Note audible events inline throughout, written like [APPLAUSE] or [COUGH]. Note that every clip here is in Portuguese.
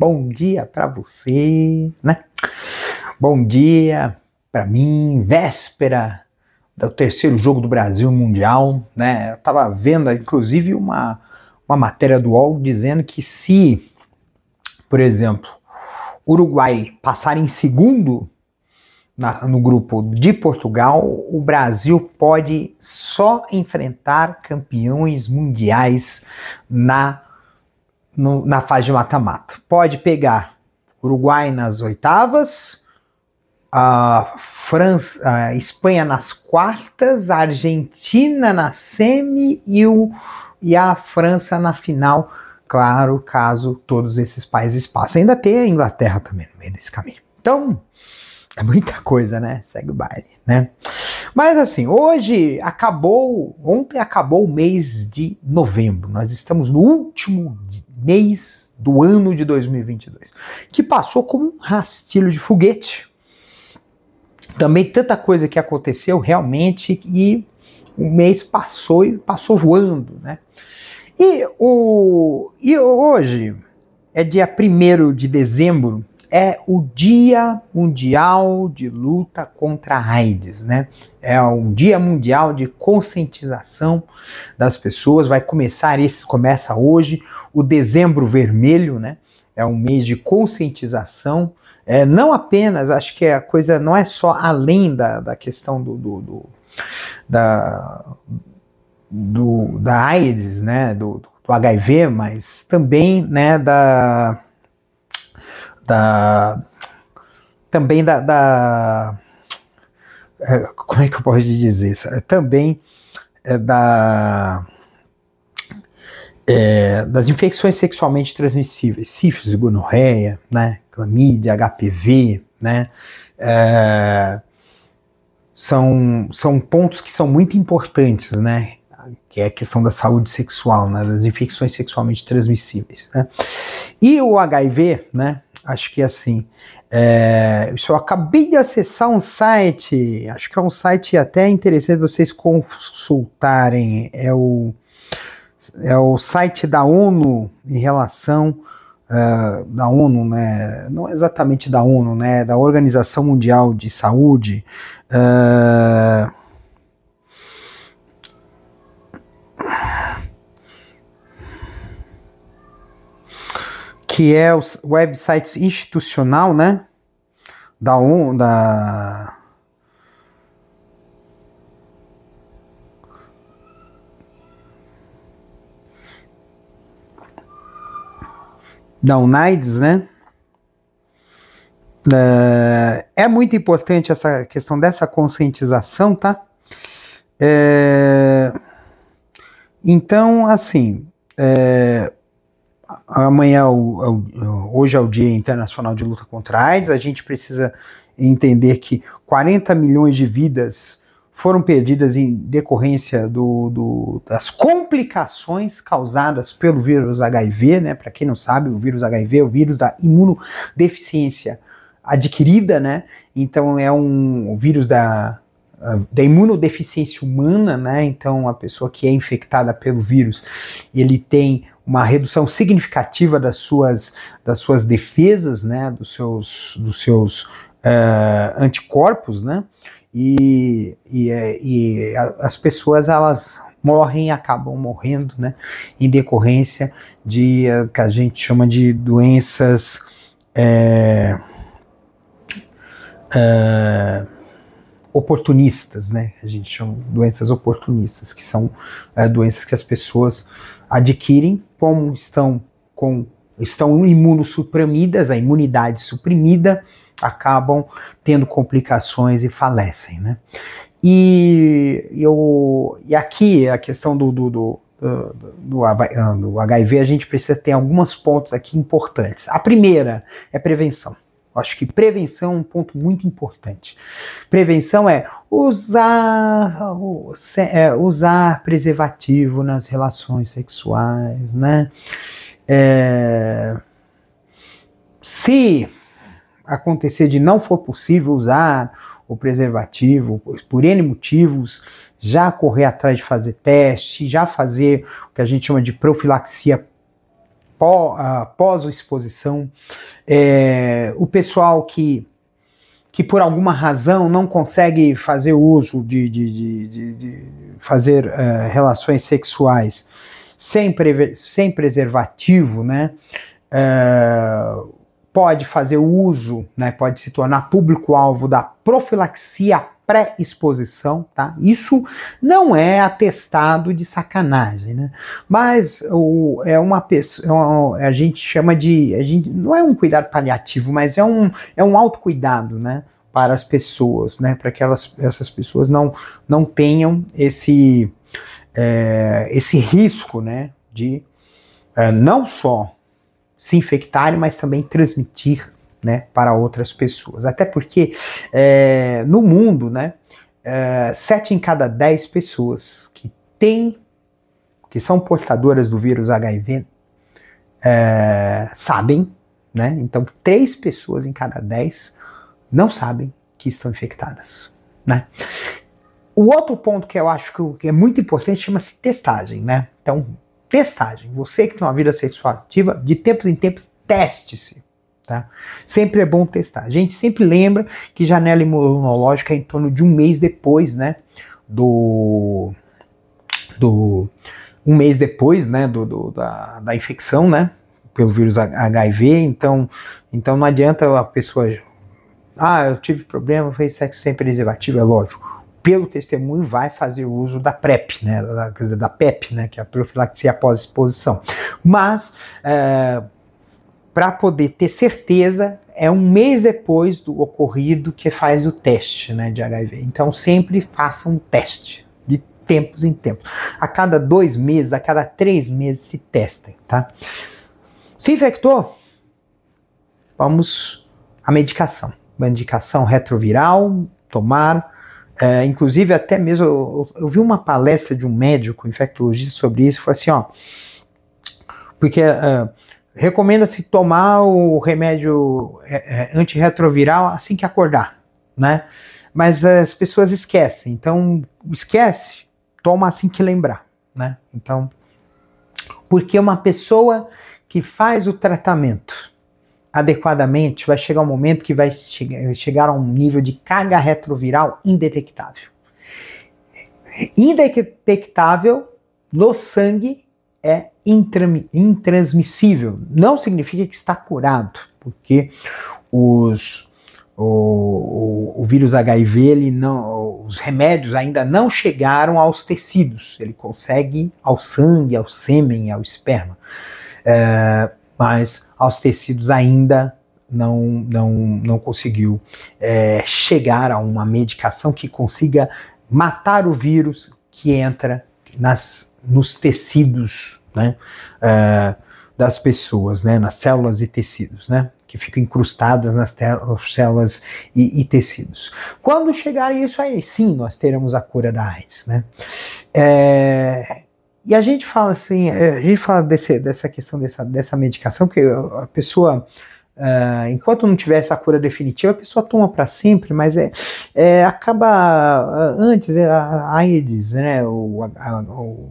Bom dia para você, né? Bom dia para mim, véspera do terceiro jogo do Brasil Mundial, né? Eu tava vendo, inclusive, uma, uma matéria do UOL dizendo que se, por exemplo, Uruguai passar em segundo na, no grupo de Portugal, o Brasil pode só enfrentar campeões mundiais na, no, na fase de mata-mata. Pode pegar Uruguai nas oitavas, a França, a Espanha nas quartas, a Argentina na semi e, o, e a França na final. Claro, caso todos esses países passem. Ainda tem a Inglaterra também no meio desse caminho. Então, é muita coisa, né? Segue o baile, né? Mas assim, hoje acabou, ontem acabou o mês de novembro. Nós estamos no último mês do ano de 2022, que passou como um rastilho de foguete. Também tanta coisa que aconteceu realmente e o mês passou e passou voando, né? E, o, e hoje é dia 1 de dezembro é o Dia Mundial de Luta contra a AIDS, né? É um Dia Mundial de conscientização das pessoas. Vai começar esse começa hoje o Dezembro Vermelho, né? É um mês de conscientização. É, não apenas, acho que a coisa não é só além da, da questão do, do, do da, do, da AIDS, né? Do, do HIV, mas também, né? Da da também da, da é, como é que eu posso dizer isso? É, também é da é, das infecções sexualmente transmissíveis, sífilis, gonorreia, né, clamídia, HPV, né, é, são, são pontos que são muito importantes, né, que é a questão da saúde sexual, né, das infecções sexualmente transmissíveis, né. E o HIV, né, acho que assim, é, eu acabei de acessar um site, acho que é um site até interessante vocês consultarem, é o, é o site da ONU em relação uh, da ONU, né, não exatamente da ONU, né, da Organização Mundial de Saúde, que é o website institucional, né? Da ONU, da da UNAIDS, né? É muito importante essa questão dessa conscientização, tá? É, então, assim, é, amanhã, hoje é o Dia Internacional de Luta contra a AIDS, a gente precisa entender que 40 milhões de vidas foram perdidas em decorrência do, do, das complicações causadas pelo vírus HIV, né? Para quem não sabe, o vírus HIV é o vírus da imunodeficiência adquirida, né? Então é um vírus da, da imunodeficiência humana, né? Então a pessoa que é infectada pelo vírus, ele tem uma redução significativa das suas, das suas defesas, né, dos seus, dos seus uh, anticorpos, né, e, e, é, e as pessoas elas morrem, acabam morrendo, né, em decorrência de uh, que a gente chama de doenças é, uh, oportunistas, né, a gente chama de doenças oportunistas, que são doenças que as pessoas adquirem, como estão com estão imunossuprimidas, a imunidade suprimida, acabam tendo complicações e falecem, né? E, eu, e aqui a questão do, do, do, do, do HIV, a gente precisa ter alguns pontos aqui importantes. A primeira é prevenção. Acho que prevenção é um ponto muito importante. Prevenção é usar, é, usar preservativo nas relações sexuais, né? É, se acontecer de não for possível usar o preservativo por N motivos, já correr atrás de fazer teste, já fazer o que a gente chama de profilaxia pós-exposição. É, o pessoal que, que por alguma razão não consegue fazer uso de, de, de, de fazer uh, relações sexuais sem, sem preservativo, né? Uh, pode fazer uso, né, pode se tornar público-alvo da profilaxia pré-exposição, tá? Isso não é atestado de sacanagem, né? Mas o, é uma pessoa, é a gente chama de, a gente não é um cuidado paliativo, mas é um é um autocuidado, né? Para as pessoas, né? Para que elas, essas pessoas não não tenham esse é, esse risco, né? De é, não só se infectarem, mas também transmitir né, para outras pessoas. Até porque é, no mundo, né, é, sete em cada dez pessoas que têm, que são portadoras do vírus HIV, é, sabem, né? Então, três pessoas em cada dez não sabem que estão infectadas, né? O outro ponto que eu acho que é muito importante chama-se testagem, né? Então, testagem. Você que tem uma vida sexual ativa, de tempos em tempos, teste-se. Tá? Sempre é bom testar. A gente sempre lembra que janela imunológica é em torno de um mês depois, né? Do. do um mês depois, né? Do, do da, da infecção, né? Pelo vírus HIV. Então, então não adianta a pessoa. Ah, eu tive problema, fez sexo sem preservativo, é lógico pelo testemunho vai fazer uso da PrEP, né, da, da PEP, né, que é a profilaxia após exposição. Mas é, para poder ter certeza, é um mês depois do ocorrido que faz o teste né, de HIV. Então sempre faça um teste de tempos em tempos. A cada dois meses, a cada três meses se testem, tá? Se infectou, vamos à medicação. Medicação retroviral, tomar. É, inclusive, até mesmo, eu, eu, vi uma palestra de um médico infectologista sobre isso, foi assim, ó, porque uh, recomenda-se tomar o remédio é, é, antirretroviral assim que acordar, né? Mas as pessoas esquecem, então esquece, toma assim que lembrar, né? Então, porque uma pessoa que faz o tratamento adequadamente vai chegar um momento que vai chegar a um nível de carga retroviral indetectável. Indetectável no sangue é intransmissível. Não significa que está curado, porque os, o, o, o, vírus HIV, ele não, os remédios ainda não chegaram aos tecidos. Ele consegue ao sangue, ao sêmen, ao esperma. É, mas aos tecidos ainda não, não, não conseguiu é, chegar a uma medicação que consiga matar o vírus que entra nas, nos tecidos né, uh, das pessoas, né, nas células e tecidos, né, que ficam incrustadas nas células e, e, tecidos. Quando chegar isso aí, sim, nós teremos a cura da AIDS, né. É, e a gente fala assim, é, a gente fala desse, dessa questão dessa, dessa medicação, que a pessoa Uh, enquanto não tiver essa cura definitiva, a pessoa toma para sempre, mas é, é acaba antes é a AIDS, né, o, a, o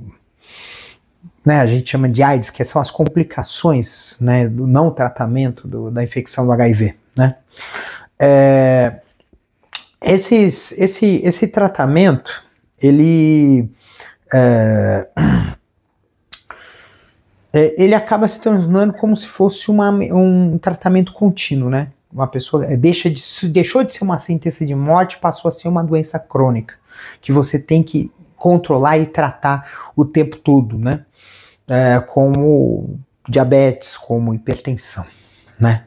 né, a gente chama de AIDS, que são as complicações né, do não tratamento do, da infecção do HIV. Né? É, esses, esse, esse tratamento, ele, é, é, ele acaba se tornando como se fosse uma, um tratamento contínuo, né? Uma pessoa é, deixa de, deixou de ser uma sentença de morte, passou a ser uma doença crônica, que você tem que controlar e tratar o tempo todo, né? É, como diabetes, como hipertensão, né?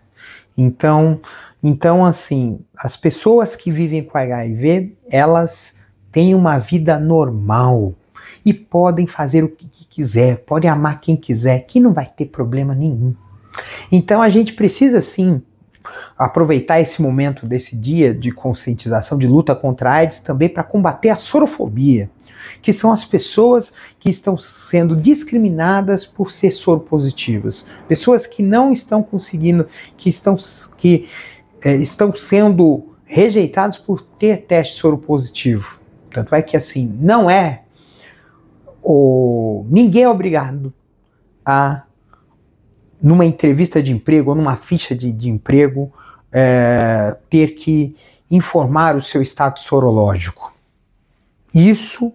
Então, então assim, as pessoas que vivem com HIV, elas têm uma vida normal e podem fazer o que quiser, podem amar quem quiser, que não vai ter problema nenhum. Então a gente precisa sim aproveitar esse momento desse dia de conscientização, de luta contra a AIDS, também para combater a sorofobia, que são as pessoas que estão sendo discriminadas por ser soropositivas, pessoas que não estão conseguindo, que estão, que, é, estão sendo rejeitadas por ter teste soropositivo. Tanto é que assim, não é o ninguém é obrigado a numa entrevista de emprego ou numa ficha de, de emprego é, ter que informar o seu status sorológico. Isso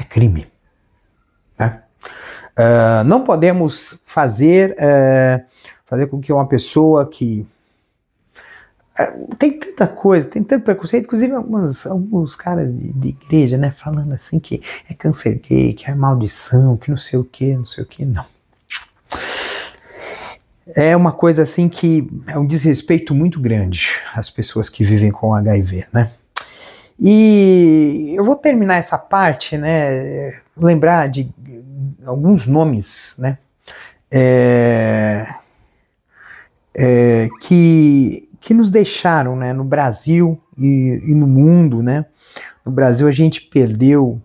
é crime. Né? Uh, não podemos fazer, uh, fazer com que uma pessoa que. Uh, tem tanta coisa, tem tanto preconceito, inclusive alguns, alguns caras de, de, igreja, né, falando assim que é câncer gay, que é maldição, que não sei o que, não sei o que, não é uma coisa assim que é um desrespeito muito grande às pessoas que vivem com HIV, né? E eu vou terminar essa parte, né? Lembrar de alguns nomes, né? É, é, que, que nos deixaram, né? No Brasil e, e no mundo, né? No Brasil a gente perdeu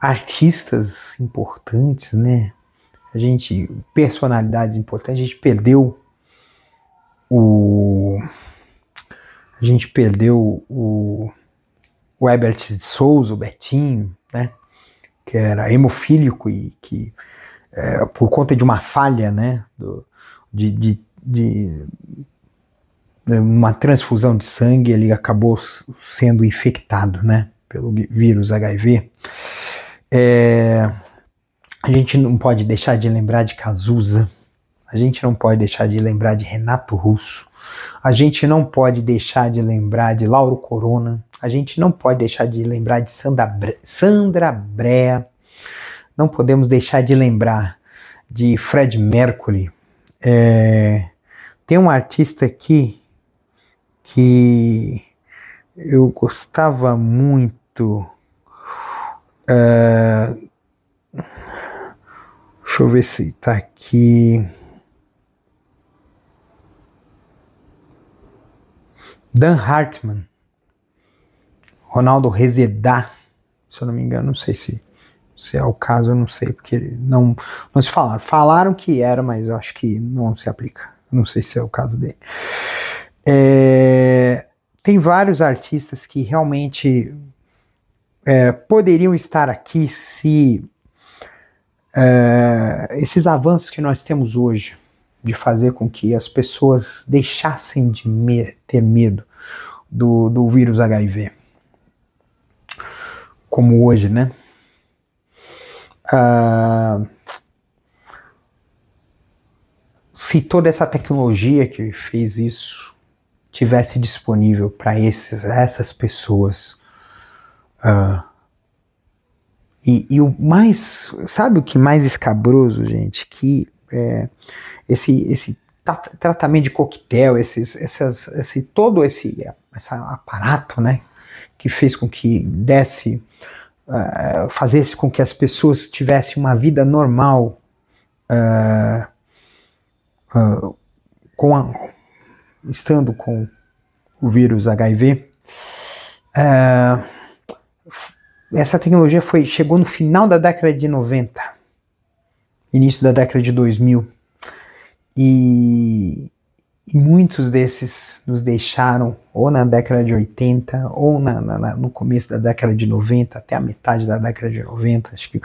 artistas importantes, né? a gente personalidades importantes, a gente perdeu o a gente perdeu o, o de Souza, o Betinho, né, que era hemofílico e que é, por conta de uma falha, né, do, de, de, de uma transfusão de sangue, ele acabou sendo infectado, né, pelo vírus HIV. É, a gente não pode deixar de lembrar de Cazuza. A gente não pode deixar de lembrar de Renato Russo. A gente não pode deixar de lembrar de Lauro Corona. A gente não pode deixar de lembrar de Sandra, Bre Sandra Brea. Não podemos deixar de lembrar de Fred Mercury. É, tem um artista aqui que eu gostava muito. Uh, Deixa eu ver se tá aqui. Dan Hartman. Ronaldo Rezedá. Se eu não me engano, não sei se, se é o caso, eu não sei, porque não, não se falaram. Falaram que era, mas eu acho que não se aplica. Não sei se é o caso dele. É, tem vários artistas que realmente é, poderiam estar aqui se é, esses avanços que nós temos hoje de fazer com que as pessoas deixassem de me ter medo do, do vírus HIV, como hoje, né? Uh, se toda essa tecnologia que fez isso tivesse disponível para essas pessoas uh, e, e, o mais, sabe o que mais escabroso, gente? Que é, esse, esse tratamento de coquetel, esses, essas, esse, todo esse, esse aparato, né? Que fez com que desse, uh, fazesse com que as pessoas tivessem uma vida normal, uh, uh, com a, estando com o vírus HIV. Essa tecnologia foi chegou no final da década de 90, início da década de 2000. E, e muitos desses nos deixaram ou na década de 80 ou na, na, no começo da década de 90, até a metade da década de 90. Acho que o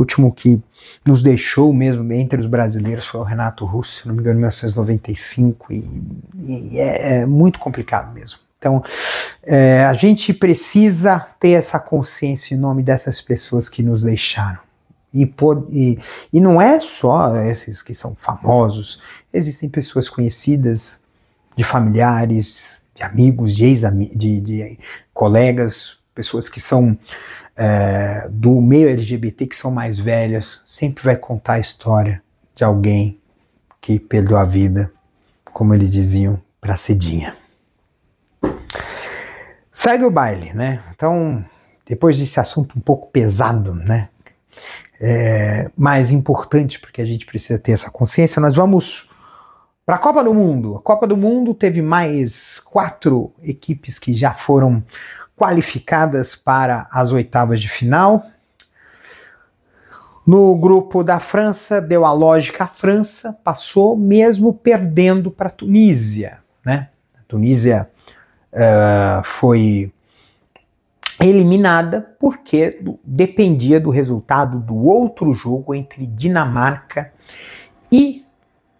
último que nos deixou mesmo entre os brasileiros foi o Renato Russo, se não me engano, em 1995. E, e é, é muito complicado mesmo. Então, é, a gente precisa ter essa consciência em nome dessas pessoas que nos deixaram. E, por, e, e não é só esses que são famosos, existem pessoas conhecidas, de familiares, de amigos, de, ex de, de colegas, pessoas que são é, do meio LGBT, que são mais velhas, sempre vai contar a história de alguém que perdeu a vida, como eles diziam, para cedinha. Segue o baile, né? Então, depois desse assunto um pouco pesado, né? É, mais importante, porque a gente precisa ter essa consciência, nós vamos Para a Copa do Mundo, a Copa do Mundo teve mais quatro equipes que já foram qualificadas para as oitavas de final. No grupo da França, deu a lógica a França, passou mesmo perdendo para a Tunísia. Né? A Tunísia uh, foi eliminada porque dependia do resultado do outro jogo entre Dinamarca e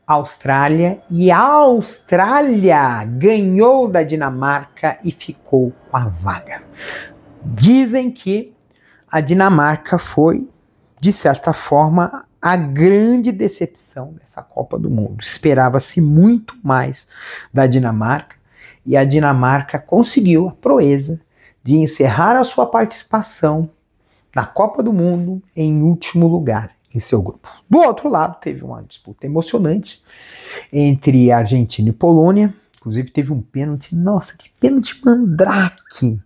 Austrália. E a Austrália ganhou da Dinamarca e ficou com a vaga. Dizem que a Dinamarca foi de certa forma, a grande decepção dessa Copa do Mundo. Esperava-se muito mais da Dinamarca e a Dinamarca conseguiu a proeza de encerrar a sua participação na Copa do Mundo em último lugar em seu grupo. Do outro lado, teve uma disputa emocionante entre Argentina e Polônia. Inclusive, teve um pênalti. Nossa, que pênalti mandrake!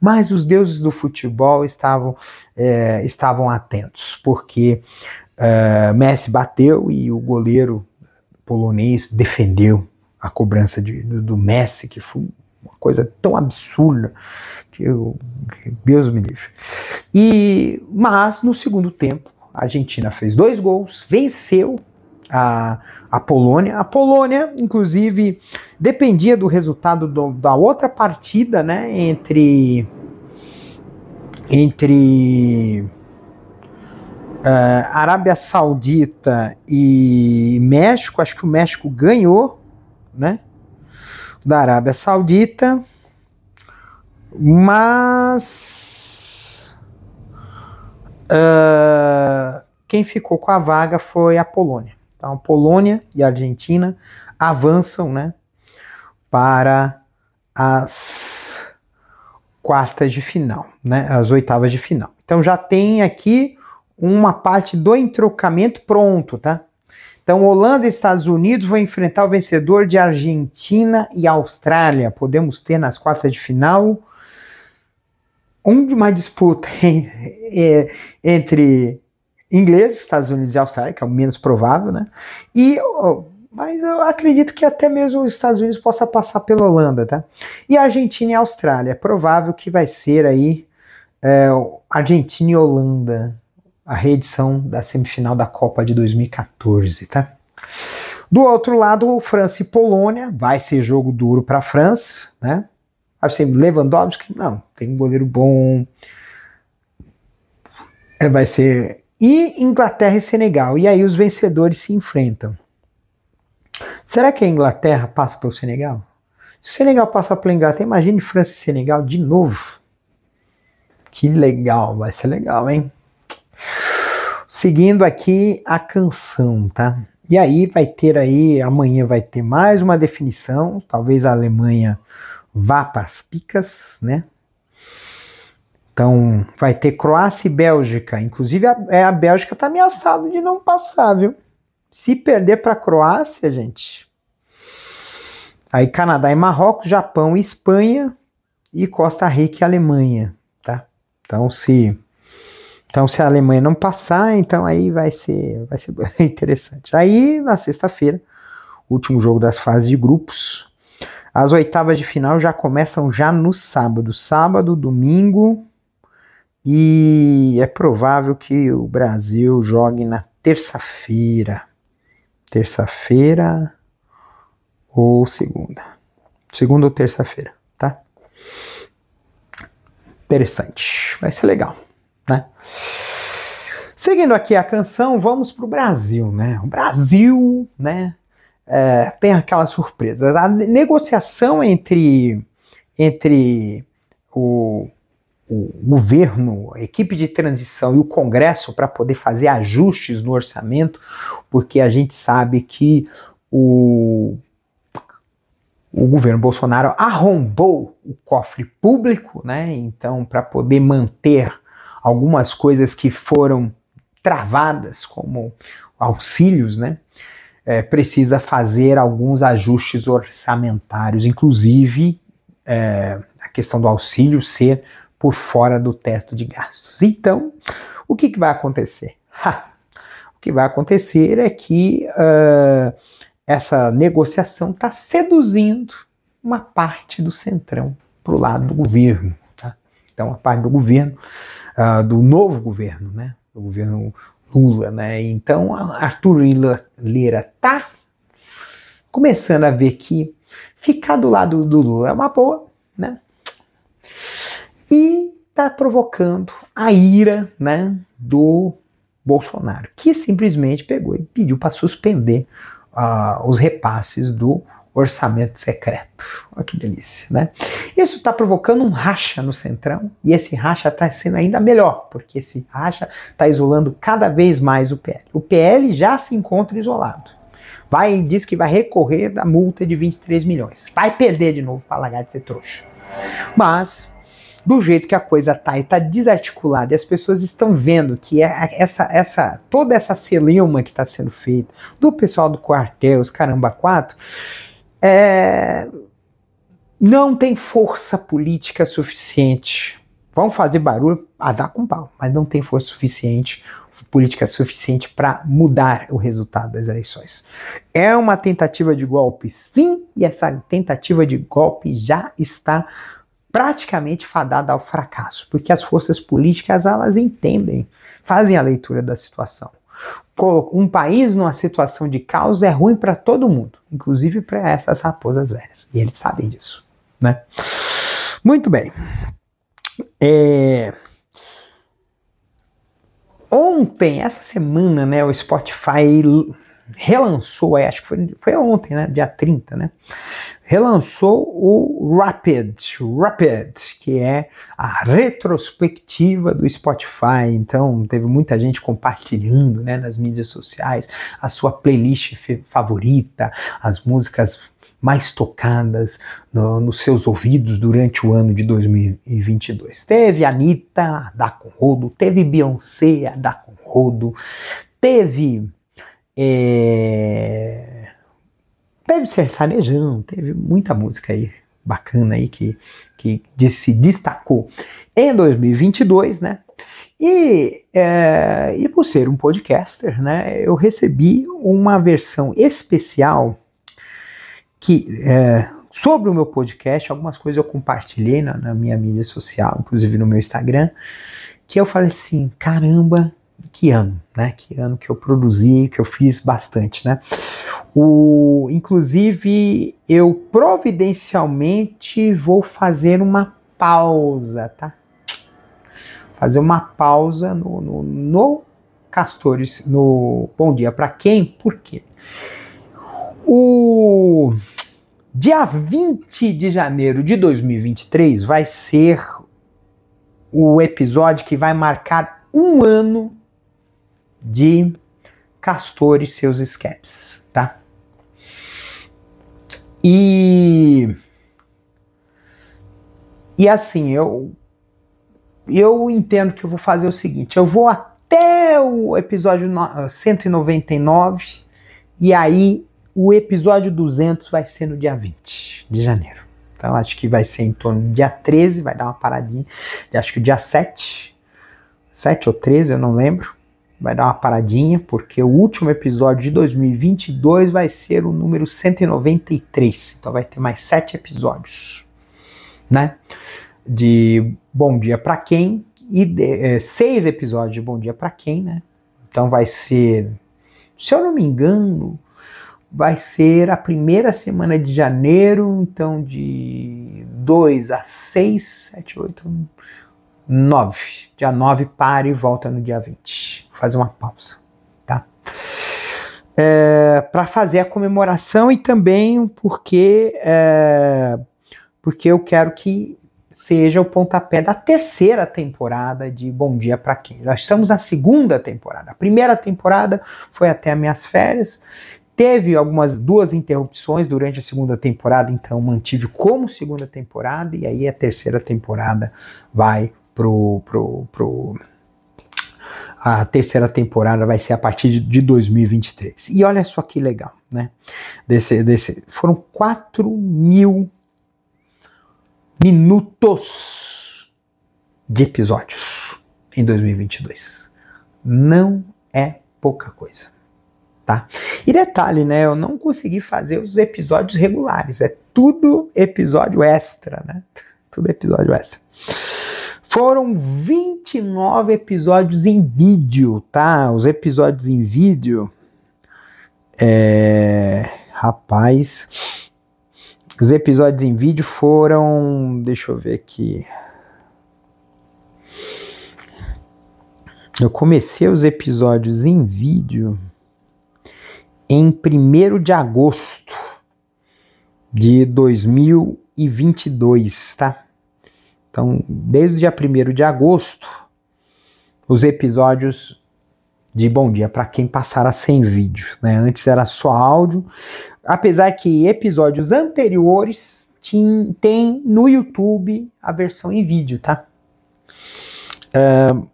Mas os deuses do futebol estavam, é, estavam atentos, porque é, Messi bateu e o goleiro polonês defendeu a cobrança de, do, do, Messi, que foi uma coisa tão absurda que, eu, que Deus me livre. E, mas no segundo tempo, a Argentina fez dois gols, venceu a, a Polônia. A Polônia, inclusive, dependia do resultado do, da outra partida, né, entre entre uh, Arábia Saudita e México. Acho que o México ganhou, né, da Arábia Saudita, mas uh, quem ficou com a vaga foi a Polônia. Então, Polônia e Argentina avançam né, para as quartas de final, né, as oitavas de final. Então já tem aqui uma parte do entrocamento pronto, tá? Então Holanda e Estados Unidos vão enfrentar o vencedor de Argentina e Austrália. Podemos ter nas quartas de final uma disputa [LAUGHS] é, entre inglês, Estados Unidos e Austrália, que é o menos provável, né? E mas eu acredito que até mesmo os Estados Unidos possa passar pela Holanda, tá? E Argentina e Austrália, é provável que vai ser aí é, Argentina e Holanda, a reedição da semifinal da Copa de 2014, tá? Do outro lado, França e Polônia, vai ser jogo duro para a França, né? Ser Lewandowski, não, tem um goleiro bom. É, vai ser e Inglaterra e Senegal. E aí os vencedores se enfrentam. Será que a Inglaterra passa pelo Senegal? Se o Senegal passar pela Inglaterra, imagine França e Senegal de novo. Que legal, vai ser legal, hein? Seguindo aqui a canção, tá? E aí vai ter aí, amanhã vai ter mais uma definição, talvez a Alemanha vá para as picas, né? Então, vai ter Croácia e Bélgica. Inclusive, a, é, a Bélgica está ameaçada de não passar, viu? Se perder para a Croácia, gente. Aí, Canadá e Marrocos, Japão e Espanha. E Costa Rica e Alemanha, tá? Então, se. Então, se a Alemanha não passar, então aí vai ser, vai ser [LAUGHS] interessante. Aí, na sexta-feira, último jogo das fases de grupos. As oitavas de final já começam já no sábado. Sábado, domingo, e é provável que o Brasil jogue na terça-feira. Terça-feira ou segunda. Segunda ou terça-feira, tá? Interessante. Vai ser legal, né? Seguindo aqui a canção, vamos para o Brasil, né? O Brasil, né? É, tem aquelas surpresas. A negociação entre, entre o o governo, a equipe de transição e o Congresso para poder fazer ajustes no orçamento, porque a gente sabe que o, o governo Bolsonaro arrombou o cofre público, né? Então, para poder manter algumas coisas que foram travadas, como auxílios, né? É, precisa fazer alguns ajustes orçamentários, inclusive é, a questão do auxílio ser por fora do teto de gastos. Então, o que, que vai acontecer? Ha! O que vai acontecer é que uh, essa negociação está seduzindo uma parte do centrão para o lado do governo. Tá? Então, a parte do governo, uh, do novo governo, né? do governo Lula. Né? Então, Arthur Lira está começando a ver que ficar do lado do Lula é uma boa, né? E está provocando a ira né, do Bolsonaro, que simplesmente pegou e pediu para suspender uh, os repasses do orçamento secreto. Olha que delícia, né? Isso está provocando um racha no Centrão e esse racha está sendo ainda melhor, porque esse racha está isolando cada vez mais o PL. O PL já se encontra isolado. Vai diz que vai recorrer da multa de 23 milhões. Vai perder de novo para largar de ser trouxa. Mas do jeito que a coisa tá e tá desarticulada, e as pessoas estão vendo que é essa, essa toda essa celeuma que está sendo feita do pessoal do quartel, os caramba quatro, é, não tem força política suficiente. Vão fazer barulho a dar com pau, mas não tem força suficiente, política suficiente para mudar o resultado das eleições. É uma tentativa de golpe, sim, e essa tentativa de golpe já está praticamente fadada ao fracasso, porque as forças políticas elas entendem, fazem a leitura da situação. Um país numa situação de caos é ruim para todo mundo, inclusive para essas raposas velhas, e eles sabem disso, né? Muito bem. É... Ontem, essa semana, né, o Spotify relançou, acho que foi, foi ontem, né, dia 30, né, relançou o Rapid, Rapid, que é a retrospectiva do Spotify. Então, teve muita gente compartilhando, né, nas mídias sociais a sua playlist favorita, as músicas mais tocadas no, nos seus ouvidos durante o ano de 2022. Teve Anitta a dar com rodo, teve Beyoncé a dar com rodo, teve é... Teve sertanejão, teve muita música aí bacana aí que, que se destacou em 2022, né? E, é, e por ser um podcaster, né, eu recebi uma versão especial que é, sobre o meu podcast, algumas coisas eu compartilhei na, na minha mídia social, inclusive no meu Instagram, que eu falei assim, caramba, que ano, né? Que ano que eu produzi, que eu fiz bastante, né? O, inclusive, eu providencialmente vou fazer uma pausa, tá? Fazer uma pausa no, no, no Castores, no Bom Dia para Quem? Por quê? O dia 20 de janeiro de 2023 vai ser o episódio que vai marcar um ano de Castor e seus escapes, tá? E e assim, eu eu entendo que eu vou fazer o seguinte, eu vou até o episódio 199 e aí o episódio 200 vai ser no dia 20 de janeiro. Então acho que vai ser em torno do dia 13, vai dar uma paradinha. Acho que o dia 7, 7 ou 13, eu não lembro vai dar uma paradinha, porque o último episódio de 2022 vai ser o número 193. Então vai ter mais sete episódios, né? De Bom Dia para Quem e de, é, seis episódios de Bom Dia para Quem, né? Então vai ser, se eu não me engano, vai ser a primeira semana de janeiro, então de 2 a 6, 7, 8, 9. Dia 9 para e volta no dia 20. Vou fazer uma pausa, tá? É, para fazer a comemoração e também porque é, porque eu quero que seja o pontapé da terceira temporada de Bom Dia para Quem. Nós estamos na segunda temporada. A primeira temporada foi até as minhas férias. Teve algumas duas interrupções durante a segunda temporada, então mantive como segunda temporada e aí a terceira temporada vai pro, pro, pro a terceira temporada vai ser a partir de 2023. E olha só que legal, né? Desse, desse, foram 4 mil minutos de episódios em 2022. Não é pouca coisa. tá? E detalhe, né? Eu não consegui fazer os episódios regulares, é tudo episódio extra, né? Tudo episódio extra. Foram 29 episódios em vídeo, tá? Os episódios em vídeo. É. Rapaz. Os episódios em vídeo foram. Deixa eu ver aqui. Eu comecei os episódios em vídeo em 1 de agosto de 2022, tá? Então, desde o dia 1 de agosto, os episódios de Bom Dia para quem passara sem vídeo, né? Antes era só áudio, apesar que episódios anteriores tem no YouTube a versão em vídeo, tá? Uh,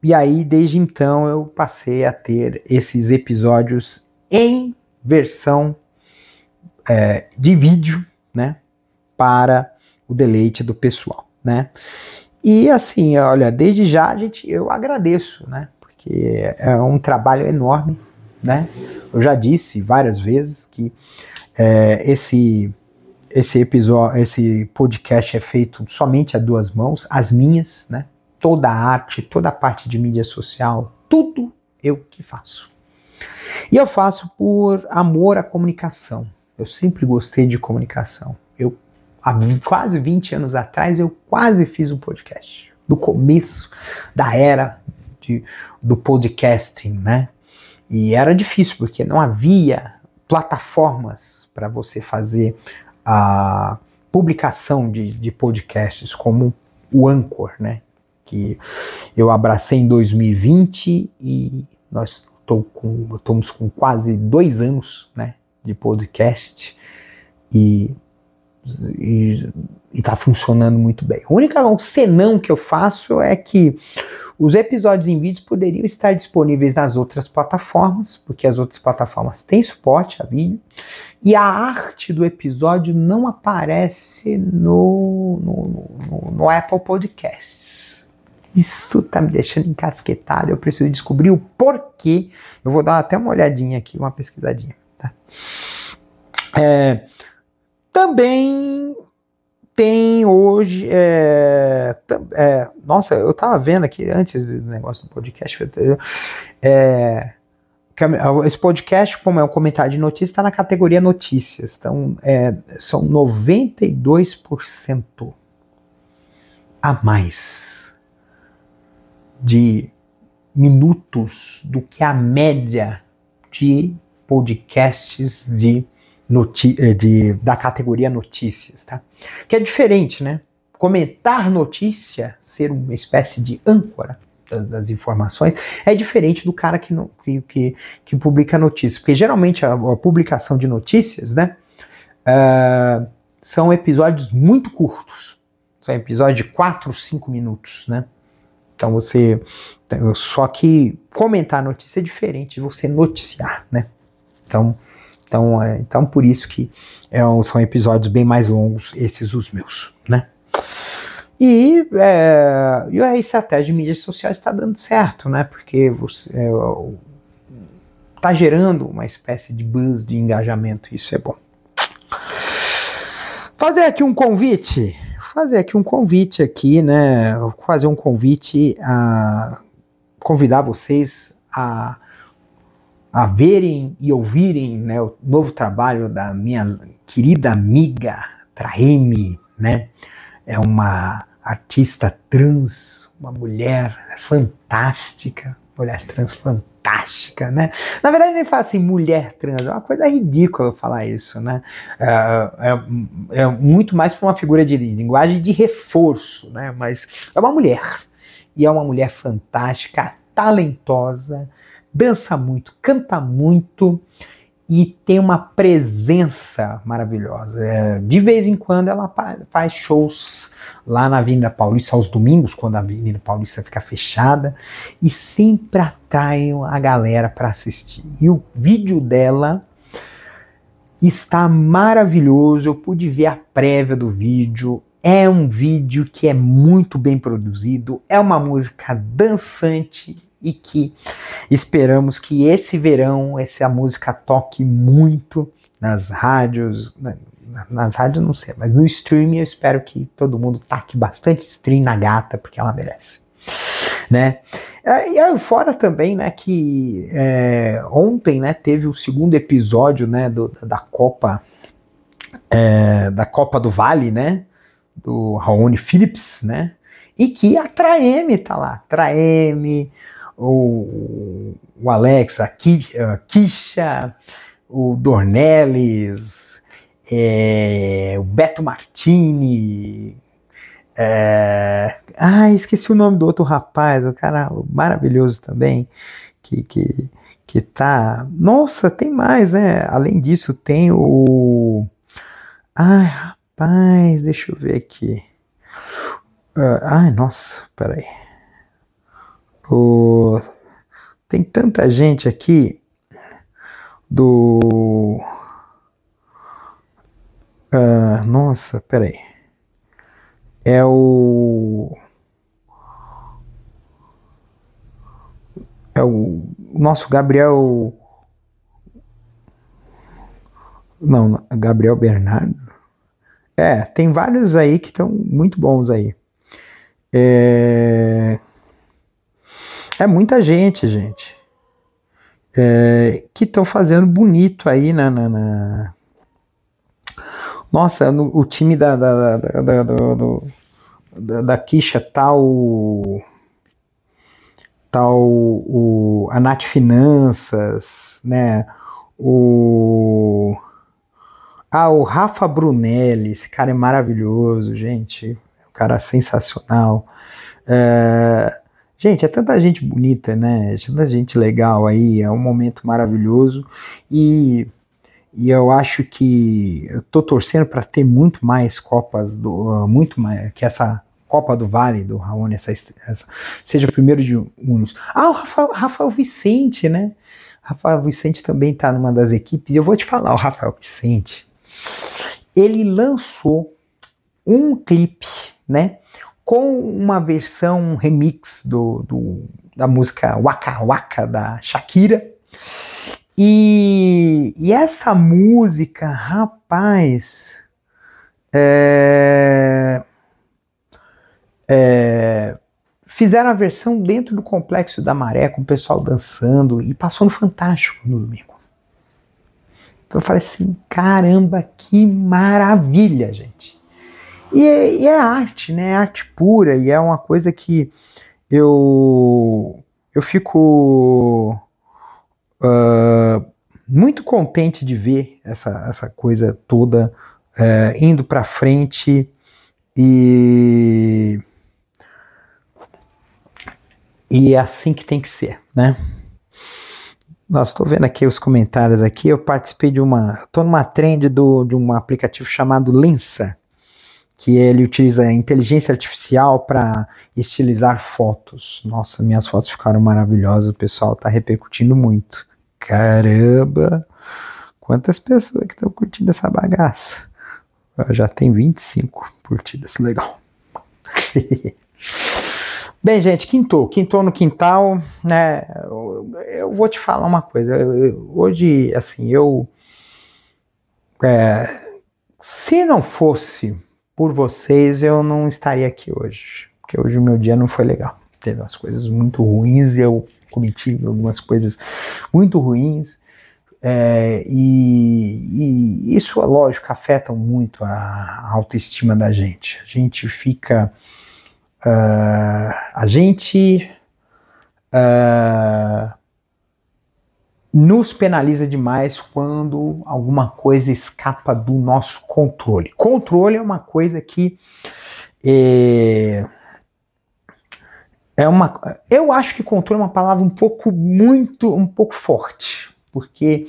e aí, desde então, eu passei a ter esses episódios em versão é, de vídeo, né? Para o deleite do pessoal, né? E assim, olha, desde já gente, eu agradeço, né? Porque é um trabalho enorme, né? Eu já disse várias vezes que é, esse esse episódio, esse podcast é feito somente a duas mãos, as minhas, né? toda a arte, toda a parte de mídia social, tudo eu que faço. E eu faço por amor à comunicação. Eu sempre gostei de comunicação. Há quase 20 anos atrás eu quase fiz um podcast. Do começo da era de, do podcasting, né? E era difícil porque não havia plataformas para você fazer a publicação de, de podcasts como o Anchor, né? que eu abracei em 2020 e nós com, estamos com quase dois anos né, de podcast e está funcionando muito bem. O único senão que eu faço é que os episódios em vídeos poderiam estar disponíveis nas outras plataformas, porque as outras plataformas têm suporte a vídeo, e a arte do episódio não aparece no, no, no, no Apple Podcasts. Isso tá me deixando encasquetado. Eu preciso descobrir o porquê. Eu vou dar até uma olhadinha aqui, uma pesquisadinha. Tá? É, também tem hoje. É, é, nossa, eu tava vendo aqui antes do negócio do podcast. É, esse podcast, como é um comentário de notícias, está na categoria notícias. Então, é, são 92% a mais de minutos do que a média de podcasts de, de, da categoria notícias, tá? Que é diferente, né? Comentar notícia, ser uma espécie de âncora das, das informações, é diferente do cara que, que, que, que publica notícias. Porque geralmente a, a publicação de notícias, né? Uh, são episódios muito curtos. São episódios de 4, 5 minutos, né? Então você. Só que comentar notícia é diferente de você noticiar, né? Então, então, é, então por isso que é, são episódios bem mais longos, esses os meus, né? E, é, e a estratégia de mídias sociais está dando certo, né? Porque você está é, gerando uma espécie de buzz de engajamento, isso é bom. Fazer aqui um convite fazer aqui um convite aqui, né? Fazer um convite a convidar vocês a, a verem e ouvirem né, o novo trabalho da minha querida amiga Traeme, né? É uma artista trans, uma mulher fantástica, mulher trans fantástica né? Na verdade, ele fala assim, mulher trans, é uma coisa ridícula falar isso, né? É, é, é muito mais para uma figura de linguagem de reforço, né? Mas é uma mulher, e é uma mulher fantástica, talentosa, dança muito, canta muito, e tem uma presença maravilhosa. É, de vez em quando ela faz shows lá na Avenida Paulista aos domingos, quando a Avenida Paulista fica fechada, e sempre atraem a galera para assistir. E o vídeo dela está maravilhoso. Eu pude ver a prévia do vídeo. É um vídeo que é muito bem produzido, é uma música dançante e que esperamos que esse verão essa música toque muito nas rádios, nas rádios não sei, mas no stream eu espero que todo mundo taque bastante stream na gata, porque ela merece. Né? É, e fora também, né, que é, ontem, né, teve o segundo episódio, né, do, da Copa é, da Copa do Vale, né, do Raoni Phillips, né, e que a Traeme tá lá, Traeme, o, o Alex, a Kisha, o Dornelles, é, o Beto Martini, é, ah, esqueci o nome do outro rapaz, o cara maravilhoso também, que, que, que tá. Nossa, tem mais, né? Além disso, tem o. Ai, rapaz, deixa eu ver aqui. Uh, ai, nossa, peraí. O... Tem tanta gente aqui do. Uh, nossa, peraí. É o. É o nosso Gabriel. Não, Gabriel Bernardo. É, tem vários aí que estão muito bons aí. É, é muita gente, gente. É, que estão fazendo bonito aí na, na, na... Nossa, no, o time da, da, da, da da, da Kisha tá o. Tá o, o, a Nath Finanças, né? O. Ah, o Rafa Brunelli, esse cara é maravilhoso, gente. Um cara sensacional. É, gente, é tanta gente bonita, né? É tanta gente legal aí, é um momento maravilhoso. E e eu acho que eu tô torcendo para ter muito mais copas do muito mais que essa Copa do Vale do Raoni essa, essa seja o primeiro de unos. Ah, o Rafael, Rafael Vicente, né? Rafael Vicente também está numa das equipes. Eu vou te falar, o Rafael Vicente, ele lançou um clipe, né? Com uma versão remix do, do, da música Waka Waka da Shakira. E, e essa música, rapaz, é, é, fizeram a versão dentro do Complexo da Maré, com o pessoal dançando, e passou no Fantástico no domingo. Então eu falei assim, caramba, que maravilha, gente. E, e é arte, né? É arte pura, e é uma coisa que eu, eu fico uh, muito contente de ver essa, essa coisa toda uh, indo para frente e e é assim que tem que ser, né? Nós estou vendo aqui os comentários aqui. Eu participei de uma, estou numa trend do, de um aplicativo chamado Lensa, que ele utiliza inteligência artificial para estilizar fotos. Nossa, minhas fotos ficaram maravilhosas. O pessoal está repercutindo muito. Caramba! Quantas pessoas que estão curtindo essa bagaça? Já tem 25 curtidas, legal. [LAUGHS] Bem, gente, quintou, quintou no quintal, né? Eu, vou te falar uma coisa. Hoje, assim, eu. É, se não fosse por vocês, eu não estaria aqui hoje. Porque hoje o meu dia não foi legal. Teve umas coisas muito ruins e eu cometi algumas coisas muito ruins. É, e, e, isso, lógico, afeta muito a autoestima da gente. A gente fica Uh, a gente uh, nos penaliza demais quando alguma coisa escapa do nosso controle. Controle é uma coisa que é, é uma. Eu acho que controle é uma palavra um pouco muito, um pouco forte, porque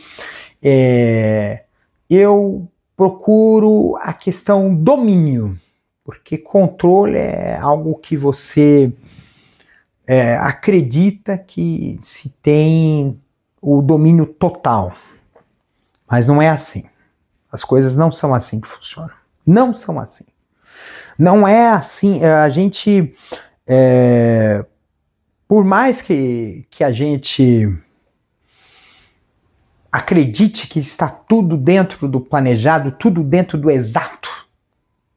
é, eu procuro a questão domínio porque controle é algo que você é, acredita que se tem o domínio total. Mas não é assim. As coisas não são assim que funcionam. Não são assim. Não é assim. É, a gente. É, por mais que, que a gente acredite que está tudo dentro do planejado, tudo dentro do exato,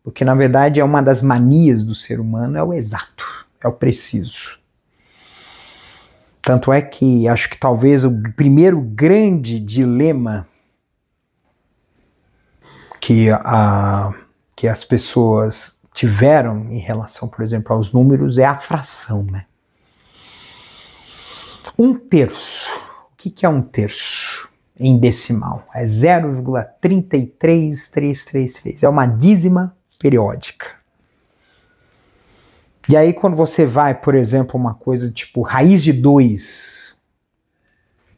porque na verdade é uma das manias do ser humano é o exato, é o preciso. Tanto é que acho que talvez o primeiro grande dilema que, a, que as pessoas tiveram em relação, por exemplo, aos números é a fração, né? Um terço. O que, que é um terço em decimal? É 0,33333. É uma dízima periódica. E aí, quando você vai, por exemplo, uma coisa tipo raiz de 2,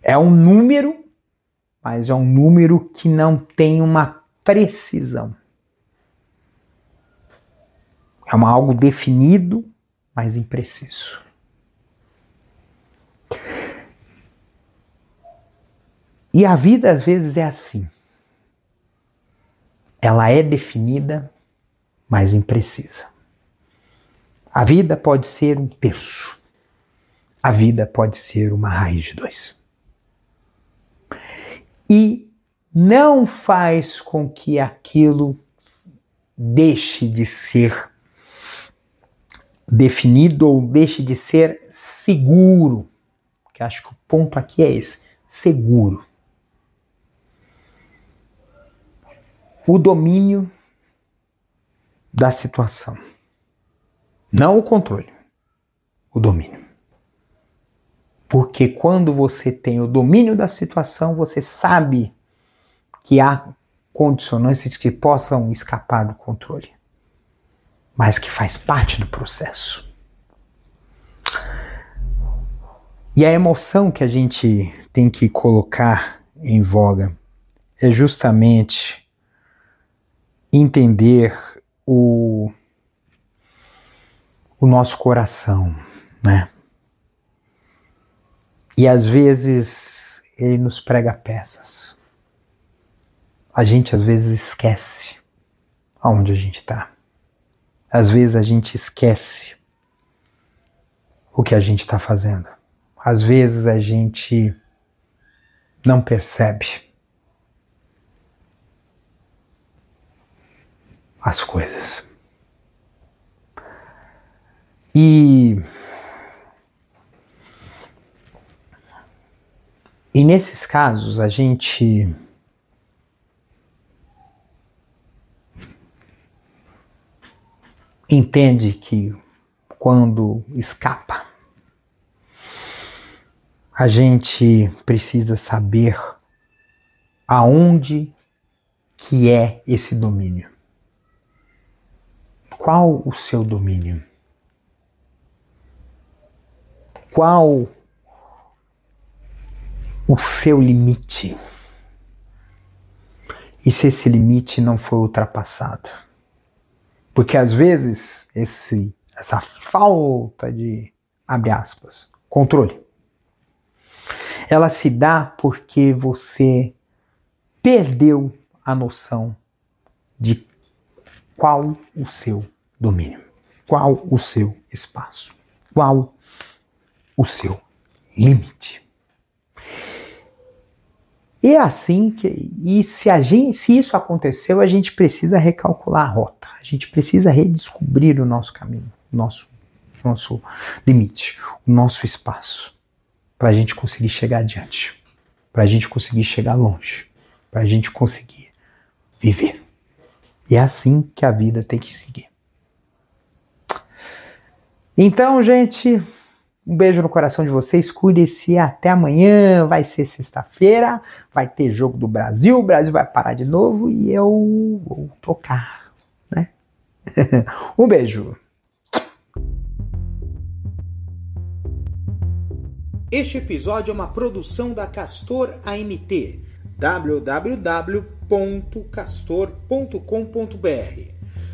é um número, mas é um número que não tem uma precisão. É uma algo definido, mas impreciso. E a vida às vezes é assim. Ela é definida, mas imprecisa. A vida pode ser um terço. A vida pode ser uma raiz de dois. E não faz com que aquilo deixe de ser definido ou deixe de ser seguro. Que acho que o ponto aqui é esse: seguro. O domínio da situação. Não o controle, o domínio. Porque quando você tem o domínio da situação, você sabe que há condicionantes que possam escapar do controle, mas que faz parte do processo. E a emoção que a gente tem que colocar em voga é justamente entender o, o nosso coração, né? E às vezes ele nos prega peças a gente às vezes esquece aonde a gente está. Às vezes a gente esquece o que a gente está fazendo. Às vezes a gente não percebe as coisas. E e nesses casos a gente entende que quando escapa, a gente precisa saber aonde que é esse domínio. Qual o seu domínio? Qual o seu limite? E se esse limite não for ultrapassado? Porque às vezes esse, essa falta de, abre aspas, controle, ela se dá porque você perdeu a noção de qual o seu domínio, qual o seu espaço, qual o seu limite. E é assim que, e se, a gente, se isso aconteceu, a gente precisa recalcular a rota. A gente precisa redescobrir o nosso caminho, o nosso, nosso limite, o nosso espaço, para a gente conseguir chegar adiante, para a gente conseguir chegar longe, para a gente conseguir viver. E é assim que a vida tem que seguir. Então, gente, um beijo no coração de vocês, cuide-se até amanhã, vai ser sexta-feira, vai ter jogo do Brasil, o Brasil vai parar de novo e eu vou tocar, né? [LAUGHS] um beijo. Este episódio é uma produção da Castor AMT, www.castor.com.br.